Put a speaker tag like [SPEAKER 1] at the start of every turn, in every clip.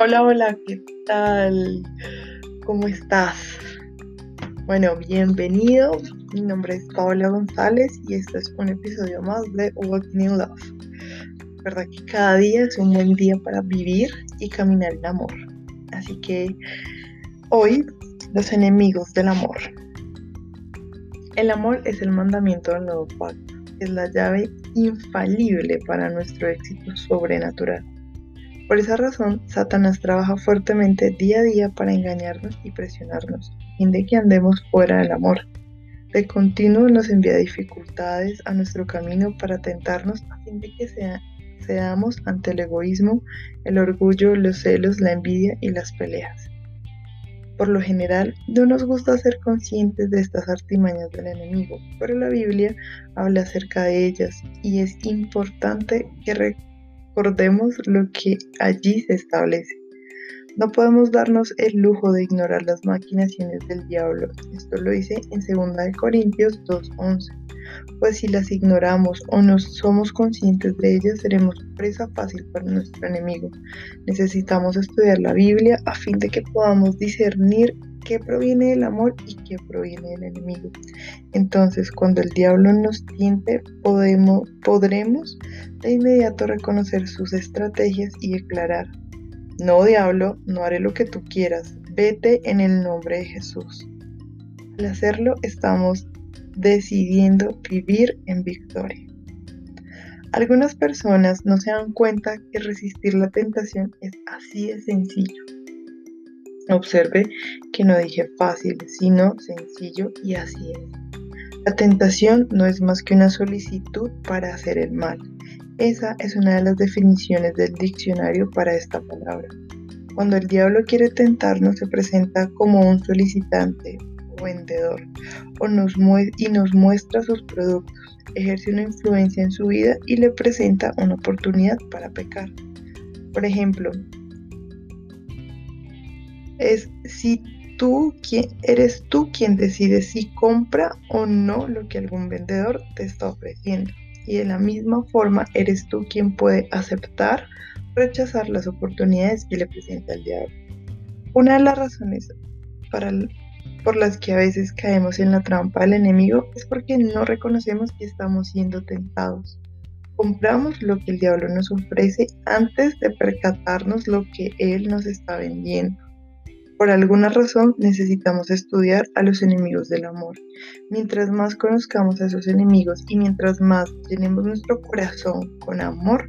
[SPEAKER 1] Hola, hola, ¿qué tal? ¿Cómo estás? Bueno, bienvenido. Mi nombre es Paola González y este es un episodio más de Walking in Love. Verdad que cada día es un buen día para vivir y caminar en amor. Así que hoy, los enemigos del amor. El amor es el mandamiento del nuevo pacto, es la llave infalible para nuestro éxito sobrenatural. Por esa razón, Satanás trabaja fuertemente día a día para engañarnos y presionarnos, fin de que andemos fuera del amor. De continuo nos envía dificultades a nuestro camino para tentarnos a fin de que seamos ante el egoísmo, el orgullo, los celos, la envidia y las peleas. Por lo general, no nos gusta ser conscientes de estas artimañas del enemigo, pero la Biblia habla acerca de ellas y es importante que recordemos lo que allí se establece. No podemos darnos el lujo de ignorar las maquinaciones del diablo. Esto lo dice en 2 Corintios 2.11. Pues si las ignoramos o no somos conscientes de ellas, seremos presa fácil para nuestro enemigo. Necesitamos estudiar la Biblia a fin de que podamos discernir qué proviene del amor y qué proviene del enemigo. Entonces, cuando el diablo nos tiente, podemos, podremos de inmediato reconocer sus estrategias y declarar, no diablo, no haré lo que tú quieras, vete en el nombre de Jesús. Al hacerlo, estamos decidiendo vivir en victoria. Algunas personas no se dan cuenta que resistir la tentación es así de sencillo. Observe que no dije fácil, sino sencillo y así es. La tentación no es más que una solicitud para hacer el mal. Esa es una de las definiciones del diccionario para esta palabra. Cuando el diablo quiere tentarnos se presenta como un solicitante o vendedor o nos y nos muestra sus productos, ejerce una influencia en su vida y le presenta una oportunidad para pecar. Por ejemplo, es si tú eres tú quien decide si compra o no lo que algún vendedor te está ofreciendo. Y de la misma forma eres tú quien puede aceptar o rechazar las oportunidades que le presenta el diablo. Una de las razones por las que a veces caemos en la trampa del enemigo es porque no reconocemos que estamos siendo tentados. Compramos lo que el diablo nos ofrece antes de percatarnos lo que él nos está vendiendo. Por alguna razón necesitamos estudiar a los enemigos del amor. Mientras más conozcamos a esos enemigos y mientras más llenemos nuestro corazón con amor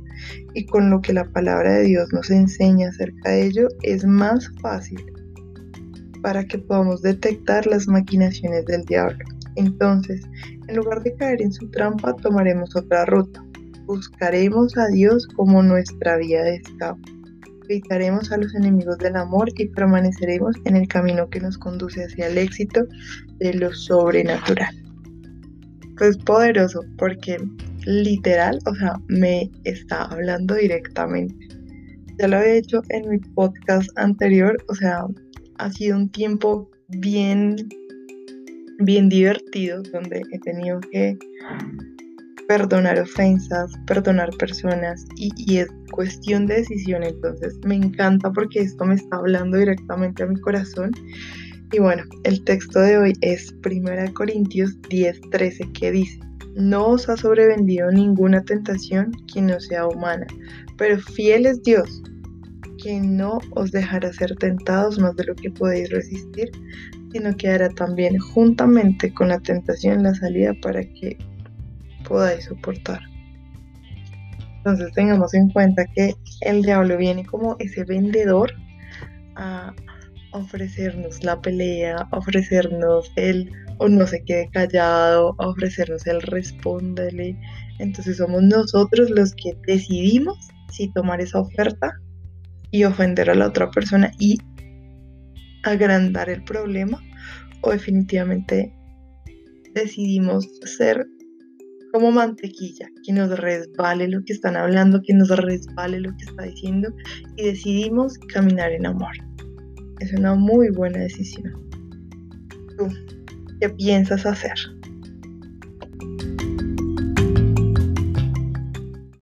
[SPEAKER 1] y con lo que la palabra de Dios nos enseña acerca de ello, es más fácil para que podamos detectar las maquinaciones del diablo. Entonces, en lugar de caer en su trampa, tomaremos otra ruta. Buscaremos a Dios como nuestra vía de escape evitaremos a los enemigos del amor y permaneceremos en el camino que nos conduce hacia el éxito de lo sobrenatural. Es poderoso porque literal, o sea, me está hablando directamente. Ya lo había hecho en mi podcast anterior, o sea, ha sido un tiempo bien, bien divertido donde he tenido que perdonar ofensas, perdonar personas y, es cuestión de decisión. Entonces me encanta porque esto me está hablando directamente a mi corazón. Y bueno, el texto de hoy es 1 Corintios 10, 13 que dice, no os ha sobrevendido ninguna tentación que no sea humana, pero fiel es Dios, que no os dejará ser tentados más de lo que podéis resistir, sino que hará también juntamente con la tentación la salida para que podáis soportar. Entonces tengamos en cuenta que el diablo viene como ese vendedor a ofrecernos la pelea, ofrecernos el o no se quede callado, ofrecernos el respóndele. Entonces somos nosotros los que decidimos si tomar esa oferta y ofender a la otra persona y agrandar el problema o definitivamente decidimos ser como mantequilla, que nos resbale lo que están hablando, que nos resbale lo que está diciendo y decidimos caminar en amor. Es una muy buena decisión. ¿Tú qué piensas hacer?